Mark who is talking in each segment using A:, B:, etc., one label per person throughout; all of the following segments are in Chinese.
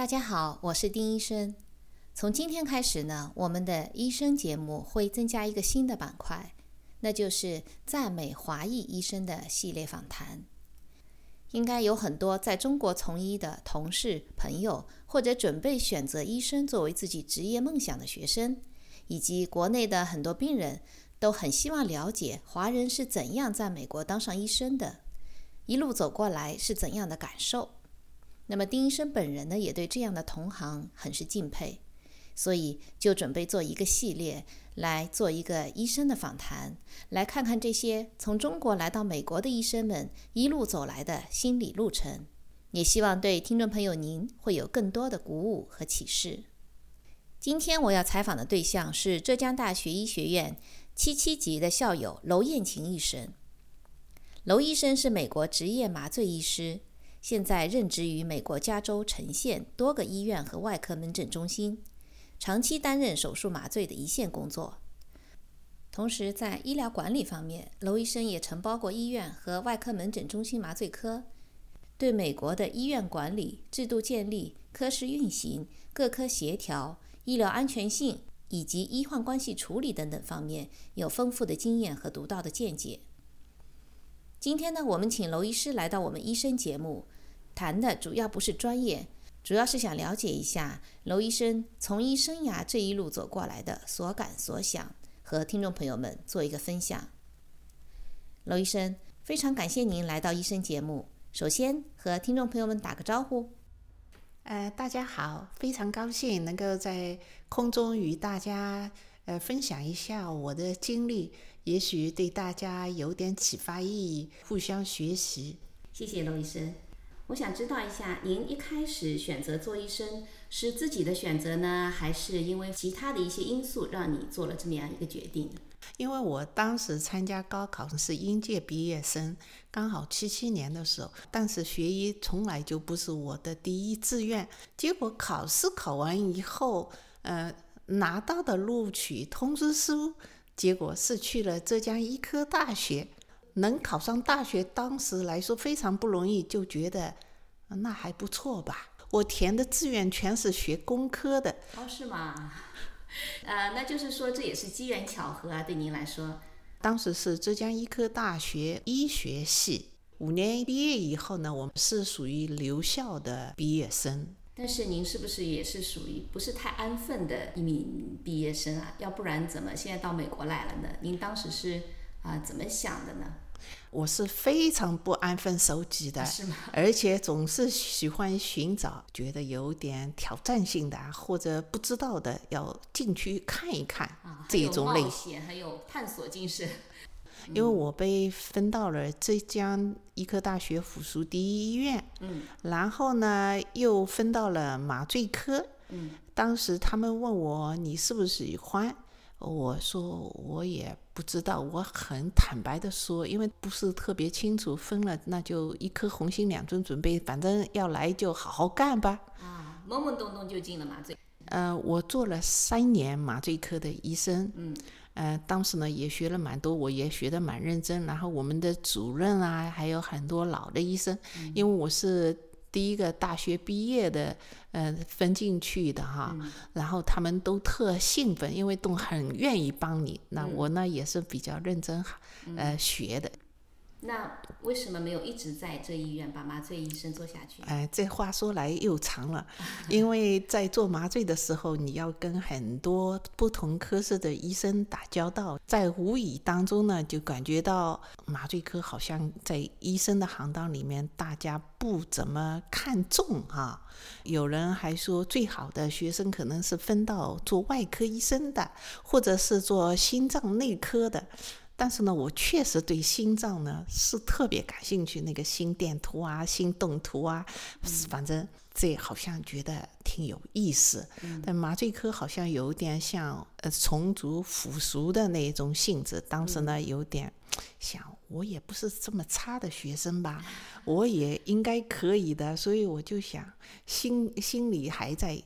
A: 大家好，我是丁医生。从今天开始呢，我们的医生节目会增加一个新的板块，那就是赞美华裔医生的系列访谈。应该有很多在中国从医的同事、朋友，或者准备选择医生作为自己职业梦想的学生，以及国内的很多病人，都很希望了解华人是怎样在美国当上医生的，一路走过来是怎样的感受。那么丁医生本人呢，也对这样的同行很是敬佩，所以就准备做一个系列，来做一个医生的访谈，来看看这些从中国来到美国的医生们一路走来的心理路程，也希望对听众朋友您会有更多的鼓舞和启示。今天我要采访的对象是浙江大学医学院七七级的校友娄艳琴医生。娄医生是美国职业麻醉医师。现在任职于美国加州城县多个医院和外科门诊中心，长期担任手术麻醉的一线工作。同时，在医疗管理方面，娄医生也承包过医院和外科门诊中心麻醉科，对美国的医院管理制度建立、科室运行、各科协调、医疗安全性以及医患关系处理等等方面有丰富的经验和独到的见解。今天呢，我们请娄医师来到我们医生节目，谈的主要不是专业，主要是想了解一下娄医生从医生涯这一路走过来的所感所想，和听众朋友们做一个分享。娄医生，非常感谢您来到医生节目，首先和听众朋友们打个招呼。
B: 呃，大家好，非常高兴能够在空中与大家呃分享一下我的经历。也许对大家有点启发意义，互相学习。
A: 谢谢娄医生。我想知道一下，您一开始选择做医生是自己的选择呢，还是因为其他的一些因素让你做了这么样一个决定？
B: 因为我当时参加高考是应届毕业生，刚好七七年的时候，但是学医从来就不是我的第一志愿。结果考试考完以后，呃，拿到的录取通知书。结果是去了浙江医科大学，能考上大学，当时来说非常不容易，就觉得那还不错吧。我填的志愿全是学工科的。
A: 哦，是吗？呃，那就是说这也是机缘巧合啊，对您来说。
B: 当时是浙江医科大学医学系，五年毕业以后呢，我们是属于留校的毕业生。
A: 但是您是不是也是属于不是太安分的一名毕业生啊？要不然怎么现在到美国来了呢？您当时是啊怎么想的呢？
B: 我是非常不安分守己的，而且总是喜欢寻找觉得有点挑战性的或者不知道的，要进去看一看这一种类
A: 型，很有探索精神。
B: 因为我被分到了浙江医科大学附属第一医院，
A: 嗯，
B: 然后呢又分到了麻醉科，
A: 嗯，
B: 当时他们问我你是不是喜欢，我说我也不知道，我很坦白的说，因为不是特别清楚，分了那就一颗红心两尊准备，反正要来就好好干吧。
A: 啊，懵懵懂懂就进了麻醉。
B: 呃，我做了三年麻醉科的医生，
A: 嗯。
B: 呃，当时呢也学了蛮多，我也学得蛮认真。然后我们的主任啊，还有很多老的医生，因为我是第一个大学毕业的，呃，分进去的哈。然后他们都特兴奋，因为都很愿意帮你。那我呢也是比较认真，呃，学的。
A: 那为什么没有一直在这医院把麻醉医生做下去？
B: 哎，这话说来又长了，因为在做麻醉的时候，你要跟很多不同科室的医生打交道，在无意当中呢，就感觉到麻醉科好像在医生的行当里面，大家不怎么看重哈。有人还说，最好的学生可能是分到做外科医生的，或者是做心脏内科的。但是呢，我确实对心脏呢是特别感兴趣，那个心电图啊、心动图啊，反正这好像觉得挺有意思。但麻醉科好像有点像呃虫族腐熟的那一种性质。当时呢，有点想，我也不是这么差的学生吧，我也应该可以的。所以我就想，心心里还在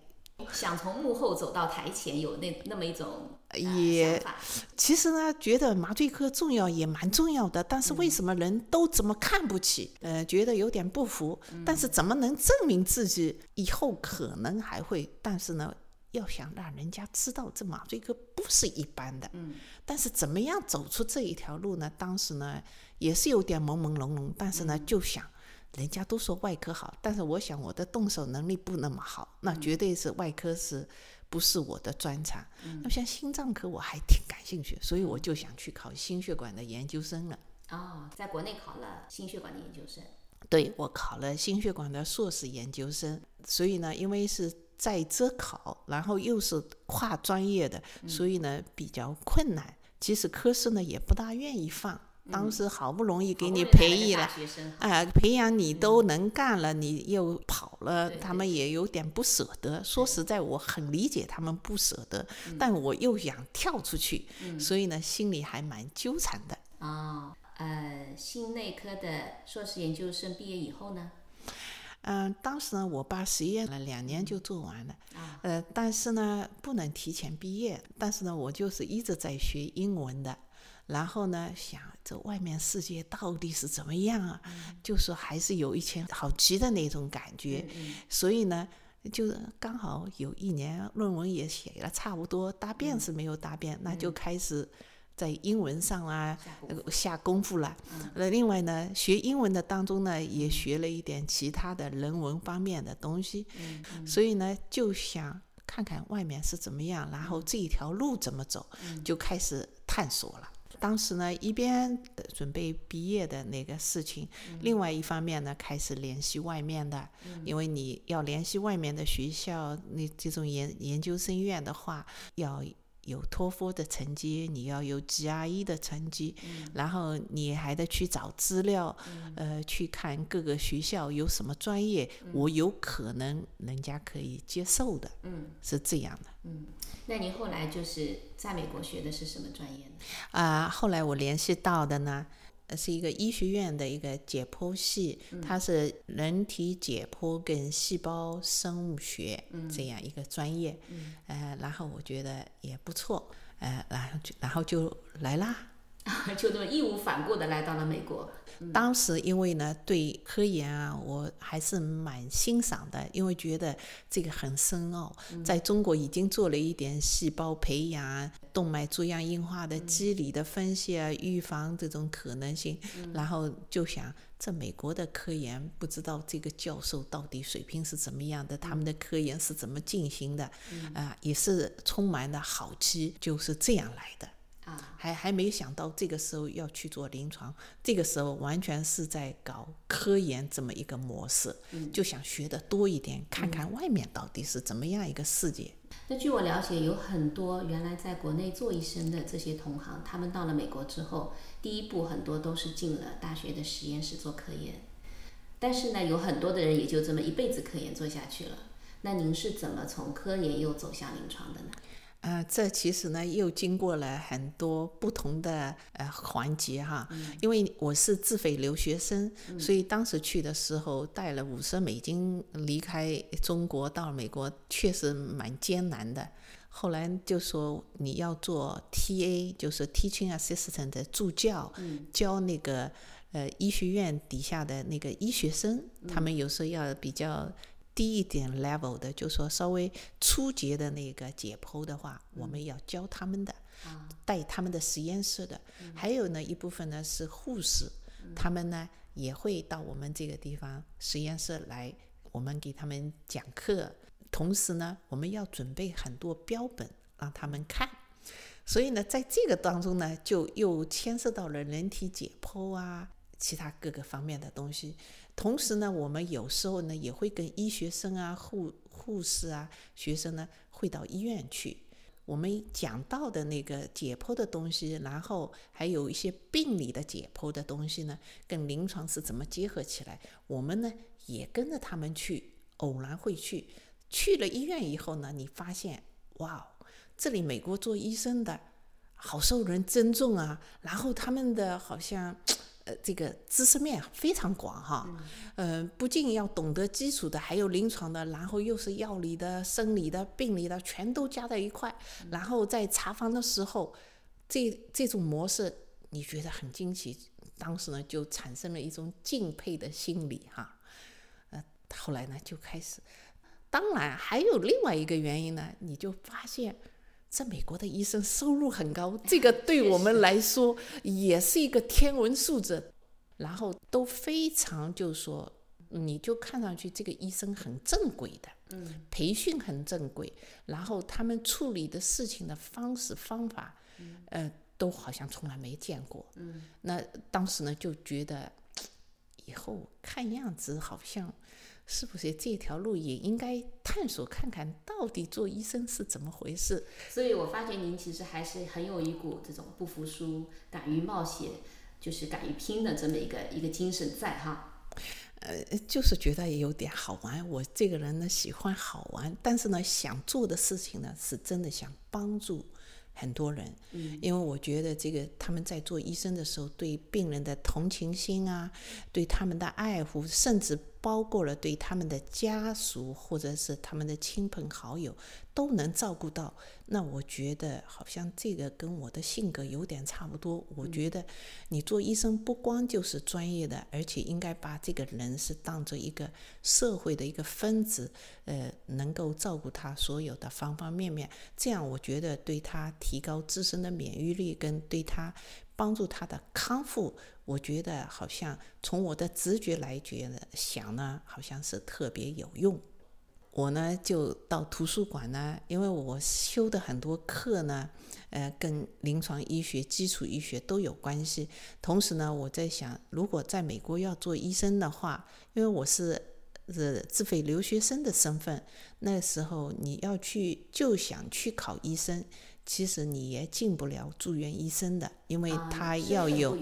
A: 想从幕后走到台前，有那那么一种、呃、
B: 也
A: 想法。
B: 其实呢，觉得麻醉科重要也蛮重要的，但是为什么人都这么看不起？呃，觉得有点不服，但是怎么能证明自己以后可能还会？但是呢，要想让人家知道这麻醉科不是一般的，
A: 嗯，
B: 但是怎么样走出这一条路呢？当时呢也是有点朦朦胧胧，但是呢就想。人家都说外科好，但是我想我的动手能力不那么好，那绝对是外科是不是我的专长？那像心脏科我还挺感兴趣，所以我就想去考心血管的研究生了。
A: 哦，在国内考了心血管的研究生。
B: 对，我考了心血管的硕士研究生，所以呢，因为是在职考，然后又是跨专业的，所以呢比较困难。其实科室呢也不大愿意放。当时好不容易给你培育了，啊、呃，培养你都能干了，你又跑了，他们也有点不舍得。说实在，我很理解他们不舍得，但我又想跳出去，所以呢，心里还蛮纠缠的。
A: 啊，呃，心内科的硕士研究生毕业以后呢？
B: 嗯，当时呢，我把实验了两年就做完了，呃，但是呢，不能提前毕业。但是呢，我就是一直在学英文的。然后呢，想这外面世界到底是怎么样啊？
A: 嗯、
B: 就是还是有一些好奇的那种感觉，
A: 嗯、
B: 所以呢，就刚好有一年论文也写了差不多，答辩是没有答辩，
A: 嗯、
B: 那就开始在英文上啊下功夫。了。
A: 嗯。
B: 那另外呢，学英文的当中呢，也学了一点其他的人文方面的东西，
A: 嗯
B: 所以呢，就想看看外面是怎么样，然后这一条路怎么走，就开始探索了。当时呢，一边准备毕业的那个事情，另外一方面呢，开始联系外面的，因为你要联系外面的学校，那这种研研究生院的话，要有托福的成绩，你要有 GRE 的成绩，然后你还得去找资料，呃，去看各个学校有什么专业，我有可能人家可以接受的，
A: 嗯，
B: 是这样的。
A: 嗯，那你后来就是在美国学的是什么专业呢？
B: 啊、后来我联系到的呢，呃是一个医学院的一个解剖系，它是人体解剖跟细胞生物学这样一个专业，呃，然后我觉得也不错，呃，然后就然后就来啦。
A: 就这么义无反顾的来到了美国。
B: 当时因为呢对科研啊，我还是蛮欣赏的，因为觉得这个很深奥，在中国已经做了一点细胞培养、动脉粥样硬化的机理的分析啊，预防这种可能性，然后就想。这美国的科研，不知道这个教授到底水平是怎么样的，他们的科研是怎么进行的，啊、也是充满了好奇，就是这样来的。
A: 啊，
B: 还还没想到这个时候要去做临床，这个时候完全是在搞科研这么一个模式，就想学的多一点，看看外面到底是怎么样一个世界。
A: 那据我了解，有很多原来在国内做医生的这些同行，他们到了美国之后，第一步很多都是进了大学的实验室做科研，但是呢，有很多的人也就这么一辈子科研做下去了。那您是怎么从科研又走向临床的呢？
B: 呃，这其实呢又经过了很多不同的呃环节哈，因为我是自费留学生，所以当时去的时候带了五十美金离开中国到美国，确实蛮艰难的。后来就说你要做 TA，就是 Teaching Assistant 的助教，教那个呃医学院底下的那个医学生，他们有时候要比较。低一点 level 的，就说稍微初级的那个解剖的话，我们要教他们的，带他们的实验室的。还有呢一部分呢是护士，他们呢也会到我们这个地方实验室来，我们给他们讲课。同时呢，我们要准备很多标本让他们看。所以呢，在这个当中呢，就又牵涉到了人体解剖啊，其他各个方面的东西。同时呢，我们有时候呢也会跟医学生啊、护护士啊、学生呢会到医院去。我们讲到的那个解剖的东西，然后还有一些病理的解剖的东西呢，跟临床是怎么结合起来？我们呢也跟着他们去，偶然会去。去了医院以后呢，你发现哇，这里美国做医生的好受人尊重啊，然后他们的好像。呃，这个知识面非常广哈，呃，不仅要懂得基础的，还有临床的，然后又是药理的、生理的、病理的，全都加在一块。然后在查房的时候，这这种模式你觉得很惊奇，当时呢就产生了一种敬佩的心理哈。呃，后来呢就开始，当然还有另外一个原因呢，你就发现。在美国的医生收入很高，这个对我们来说也是一个天文数字。然后都非常就是说，你就看上去这个医生很正规的，
A: 嗯，
B: 培训很正规，然后他们处理的事情的方式方法，呃，都好像从来没见过。
A: 嗯，
B: 那当时呢就觉得，以后看样子好像。是不是这条路也应该探索看看到底做医生是怎么回事？
A: 所以我发觉您其实还是很有一股这种不服输、敢于冒险，就是敢于拼的这么一个一个精神在哈。
B: 呃，就是觉得也有点好玩。我这个人呢喜欢好玩，但是呢想做的事情呢是真的想帮助。很多人，
A: 嗯，
B: 因为我觉得这个他们在做医生的时候，对病人的同情心啊，对他们的爱护，甚至包括了对他们的家属或者是他们的亲朋好友。都能照顾到，那我觉得好像这个跟我的性格有点差不多。我觉得你做医生不光就是专业的，而且应该把这个人是当做一个社会的一个分子，呃，能够照顾他所有的方方面面。这样我觉得对他提高自身的免疫力，跟对他帮助他的康复，我觉得好像从我的直觉来觉得想呢，好像是特别有用。我呢就到图书馆呢，因为我修的很多课呢，呃，跟临床医学、基础医学都有关系。同时呢，我在想，如果在美国要做医生的话，因为我是是自费留学生的身份，那时候你要去就想去考医生，其实你也进不了住院医生的，因为他要有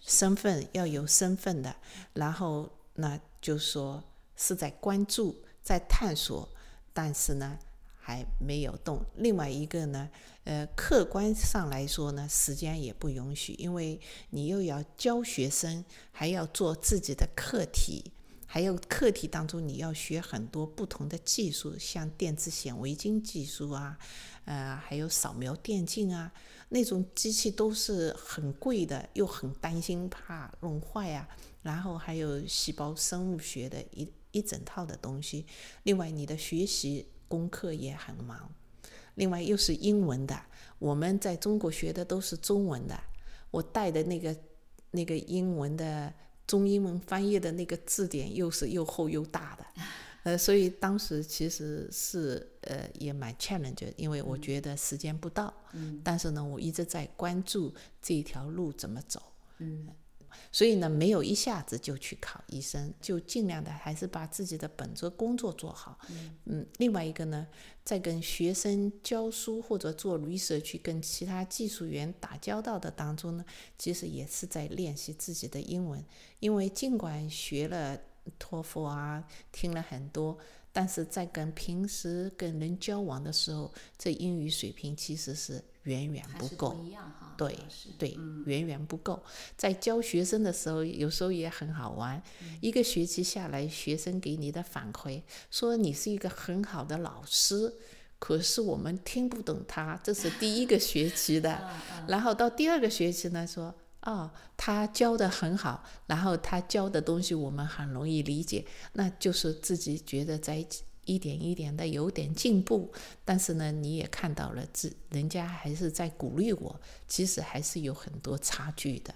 B: 身份，要有身份的。然后那就说是在关注。在探索，但是呢还没有动。另外一个呢，呃，客观上来说呢，时间也不允许，因为你又要教学生，还要做自己的课题，还有课题当中你要学很多不同的技术，像电子显微镜技术啊，呃，还有扫描电镜啊，那种机器都是很贵的，又很担心怕弄坏啊。然后还有细胞生物学的一。一整套的东西，另外你的学习功课也很忙，另外又是英文的，我们在中国学的都是中文的，我带的那个那个英文的中英文翻译的那个字典又是又厚又大的，呃，所以当时其实是呃也蛮 challenge，因为我觉得时间不到，
A: 嗯，
B: 但是呢，我一直在关注这条路怎么走，
A: 嗯。
B: 所以呢，没有一下子就去考医生，就尽量的还是把自己的本职工作做好。嗯，另外一个呢，在跟学生教书或者做 research、跟其他技术员打交道的当中呢，其实也是在练习自己的英文。因为尽管学了托福啊，听了很多。但是在跟平时跟人交往的时候，这英语水平其实是远远不够。对对，远远不够。在教学生的时候，有时候也很好玩。一个学期下来，学生给你的反馈说你是一个很好的老师，可是我们听不懂他。这是第一个学期的，然后到第二个学期呢说。哦，他教的很好，然后他教的东西我们很容易理解，那就是自己觉得在一点一点的有点进步。但是呢，你也看到了，自人家还是在鼓励我，其实还是有很多差距的。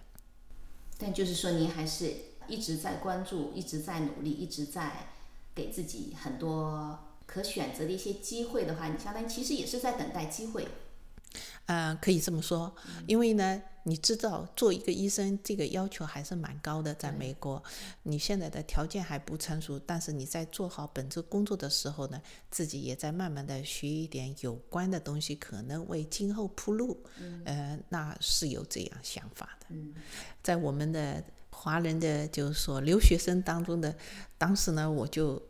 A: 但就是说，您还是一直在关注，一直在努力，一直在给自己很多可选择的一些机会的话，你相当于其实也是在等待机会。
B: 嗯，可以这么说，因为呢，你知道做一个医生这个要求还是蛮高的，在美国，你现在的条件还不成熟，但是你在做好本职工作的时候呢，自己也在慢慢的学一点有关的东西，可能为今后铺路。呃，那是有这样想法的。在我们的华人的就是说留学生当中的，当时呢，我就。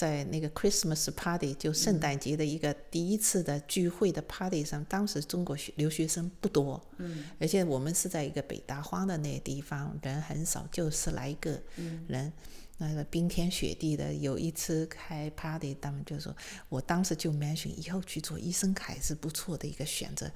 B: 在那个 Christmas party 就圣诞节的一个第一次的聚会的 party 上，当时中国学留学生不多，
A: 嗯，
B: 而且我们是在一个北大荒的那个地方，人很少，就十来个人，那个冰天雪地的。有一次开 party，他们就说，我当时就 mention 以后去做医生还是不错的一个选择。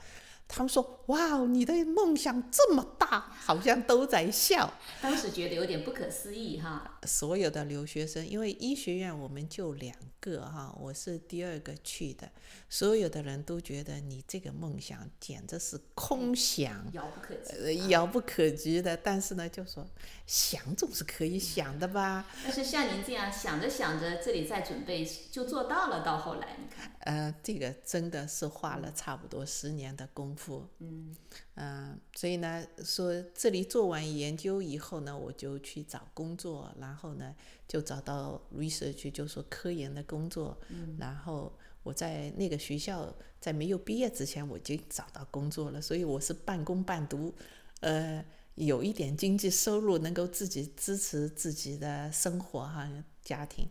B: 他们说：“哇，你的梦想这么大，好像都在笑。”
A: 当时觉得有点不可思议哈。
B: 所有的留学生，因为医学院我们就两个哈，我是第二个去的，所有的人都觉得你这个梦想简直是空想，
A: 遥不可及，
B: 呃，遥不可及的。但是呢，就说想总是可以想的吧。
A: 但是像您这样想着想着，这里在准备就做到了，到后来你看，
B: 呃，这个真的是花了差不多十年的功夫。
A: 嗯
B: 嗯，所以呢，说这里做完研究以后呢，我就去找工作，然后呢，就找到 research，就说科研的工作。
A: 嗯，
B: 然后我在那个学校，在没有毕业之前，我就找到工作了，所以我是半工半读，呃，有一点经济收入，能够自己支持自己的生活哈，家庭。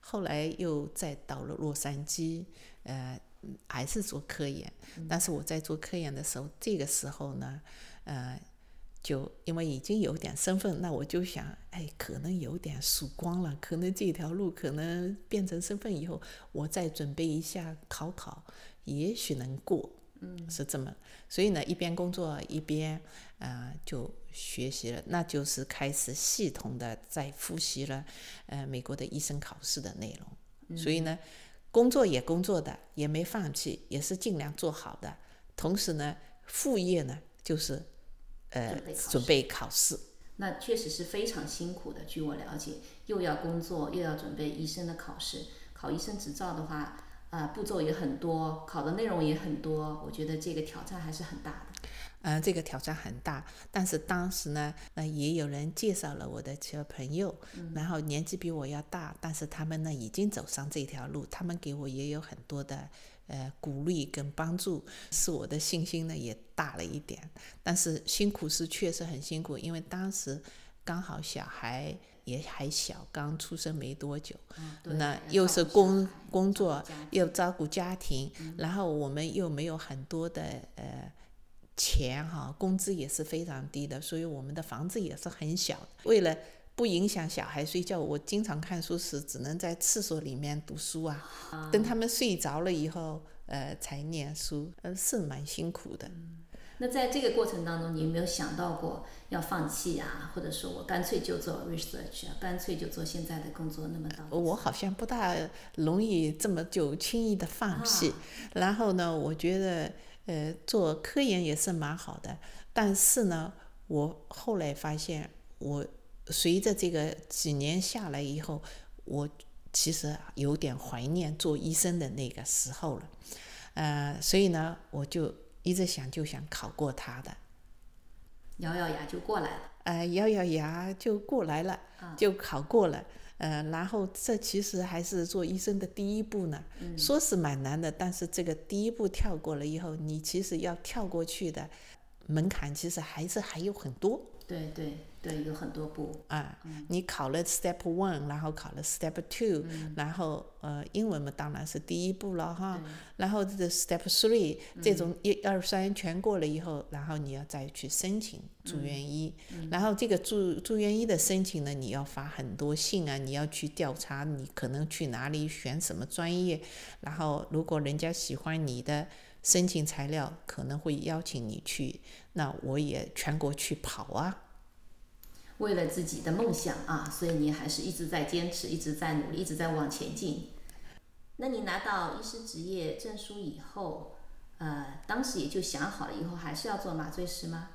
B: 后来又再到了洛杉矶，呃。还是做科研，但是我在做科研的时候，这个时候呢，呃，就因为已经有点身份，那我就想，哎，可能有点曙光了，可能这条路可能变成身份以后，我再准备一下考考，也许能过，
A: 嗯，
B: 是这么，所以呢，一边工作一边啊就学习了，那就是开始系统的在复习了，呃，美国的医生考试的内容，所以呢。工作也工作的，也没放弃，也是尽量做好的。同时呢，副业呢就是呃准备考试。
A: 那确实是非常辛苦的。据我了解，又要工作，又要准备医生的考试。考医生执照的话，呃，步骤也很多，考的内容也很多。我觉得这个挑战还是很大的。
B: 嗯，这个挑战很大，但是当时呢，那也有人介绍了我的几个朋友，然后年纪比我要大，但是他们呢已经走上这条路，他们给我也有很多的呃鼓励跟帮助，使我的信心呢也大了一点。但是辛苦是确实很辛苦，因为当时刚好小孩也还小，刚出生没多久，那又是工工作又照顾家庭，然后我们又没有很多的呃。钱哈，工资也是非常低的，所以我们的房子也是很小。为了不影响小孩睡觉，我经常看书时只能在厕所里面读书啊。等他们睡着了以后，呃，才念书，呃，是蛮辛苦的。
A: 那在这个过程当中，你有没有想到过要放弃啊？或者说我干脆就做 research 啊，干脆就做现在的工作？那么到
B: 我好像不大容易这么就轻易的放弃。然后呢，我觉得。呃，做科研也是蛮好的，但是呢，我后来发现，我随着这个几年下来以后，我其实有点怀念做医生的那个时候了，呃，所以呢，我就一直想就想考过他的，
A: 咬咬牙就过来了，
B: 呃，咬咬牙就过来了，就考过了。呃，然后这其实还是做医生的第一步呢，说是蛮难的，但是这个第一步跳过了以后，你其实要跳过去的门槛其实还是还有很多。
A: 对对。对，有很多步
B: 啊。你考了 Step One，然后考了 Step Two，然后呃，英文嘛当然是第一步了哈。然后这 Step Three 这种一二三全过了以后，然后你要再去申请住院医。然后这个住住院医的申请呢，你要发很多信啊，你要去调查你可能去哪里选什么专业。然后如果人家喜欢你的申请材料，可能会邀请你去。那我也全国去跑啊。
A: 为了自己的梦想啊，所以你还是一直在坚持，一直在努力，一直在往前进。那你拿到医师执业证书以后，呃，当时也就想好了，以后还是要做麻醉师吗？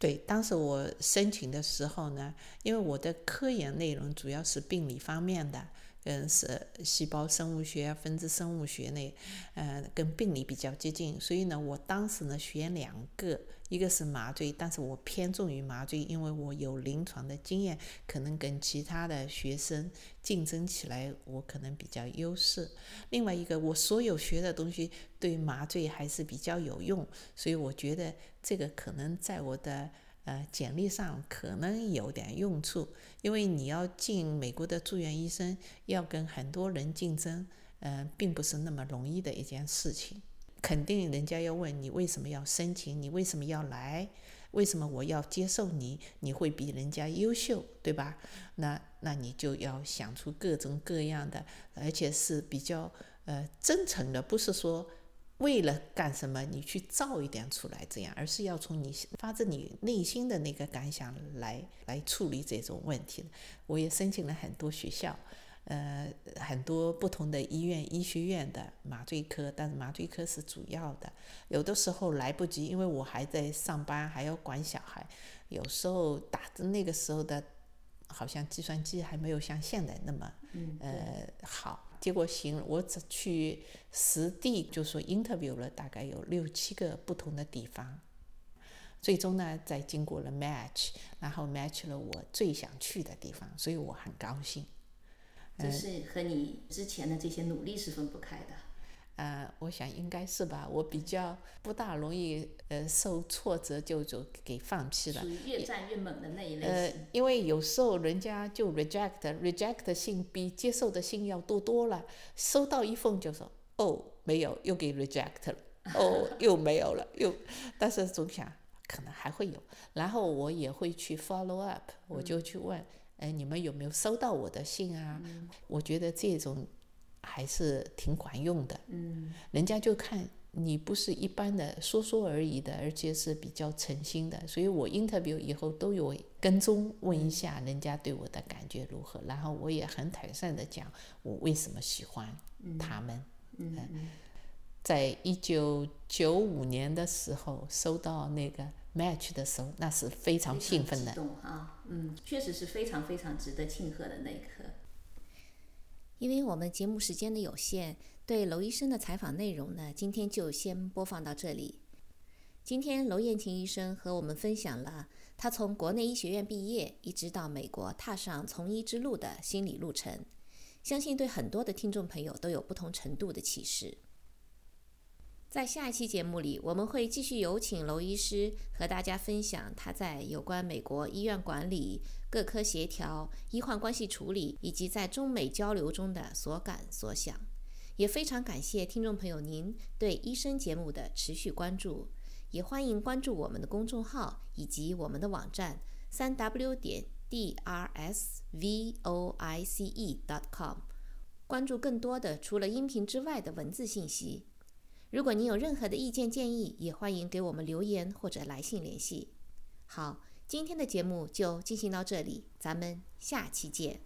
B: 对，当时我申请的时候呢，因为我的科研内容主要是病理方面的，嗯，是细胞生物学、分子生物学类，呃，跟病理比较接近，所以呢，我当时呢选两个。一个是麻醉，但是我偏重于麻醉，因为我有临床的经验，可能跟其他的学生竞争起来，我可能比较优势。另外一个，我所有学的东西对麻醉还是比较有用，所以我觉得这个可能在我的呃，简历上可能有点用处，因为你要进美国的住院医生，要跟很多人竞争，嗯，并不是那么容易的一件事情。肯定人家要问你为什么要申请，你为什么要来，为什么我要接受你？你会比人家优秀，对吧？那那你就要想出各种各样的，而且是比较呃真诚的，不是说。为了干什么，你去造一点出来，这样，而是要从你发自你内心的那个感想来来处理这种问题。我也申请了很多学校，呃，很多不同的医院、医学院的麻醉科，但是麻醉科是主要的。有的时候来不及，因为我还在上班，还要管小孩。有时候打那个时候的，好像计算机还没有像现在那么呃好。结果行，我只去实地就说 interview 了，大概有六七个不同的地方，最终呢，在经过了 match，然后 match 了我最想去的地方，所以我很高兴。
A: 这是和你之前的这些努力是分不开的。
B: 呃，我想应该是吧。我比较不大容易呃受挫折就就给放弃了。
A: 属于越战越猛的那一类
B: 型。呃，因为有时候人家就 reject，reject 信比接受的信要多多了。收到一封就说哦没有，又给 reject 了，哦又没有了，又，但是总想可能还会有。然后我也会去 follow up，我就去问，哎你们有没有收到我的信啊？我觉得这种。还是挺管用的，
A: 嗯，
B: 人家就看你不是一般的说说而已的，而且是比较诚心的，所以我 interview 以后都有跟踪问一下人家对我的感觉如何，然后我也很坦率的讲我为什么喜欢他们，
A: 嗯，
B: 在一九九五年的时候收到那个 match 的时候，那是非常兴奋的，
A: 啊，嗯，确实是非常非常值得庆贺的那一刻。因为我们节目时间的有限，对娄医生的采访内容呢，今天就先播放到这里。今天娄艳琴医生和我们分享了他从国内医学院毕业，一直到美国踏上从医之路的心理路程，相信对很多的听众朋友都有不同程度的启示。在下一期节目里，我们会继续有请娄医师和大家分享他在有关美国医院管理、各科协调、医患关系处理以及在中美交流中的所感所想。也非常感谢听众朋友您对医生节目的持续关注，也欢迎关注我们的公众号以及我们的网站三 w 点 drsvoice com 关注更多的除了音频之外的文字信息。如果您有任何的意见建议，也欢迎给我们留言或者来信联系。好，今天的节目就进行到这里，咱们下期见。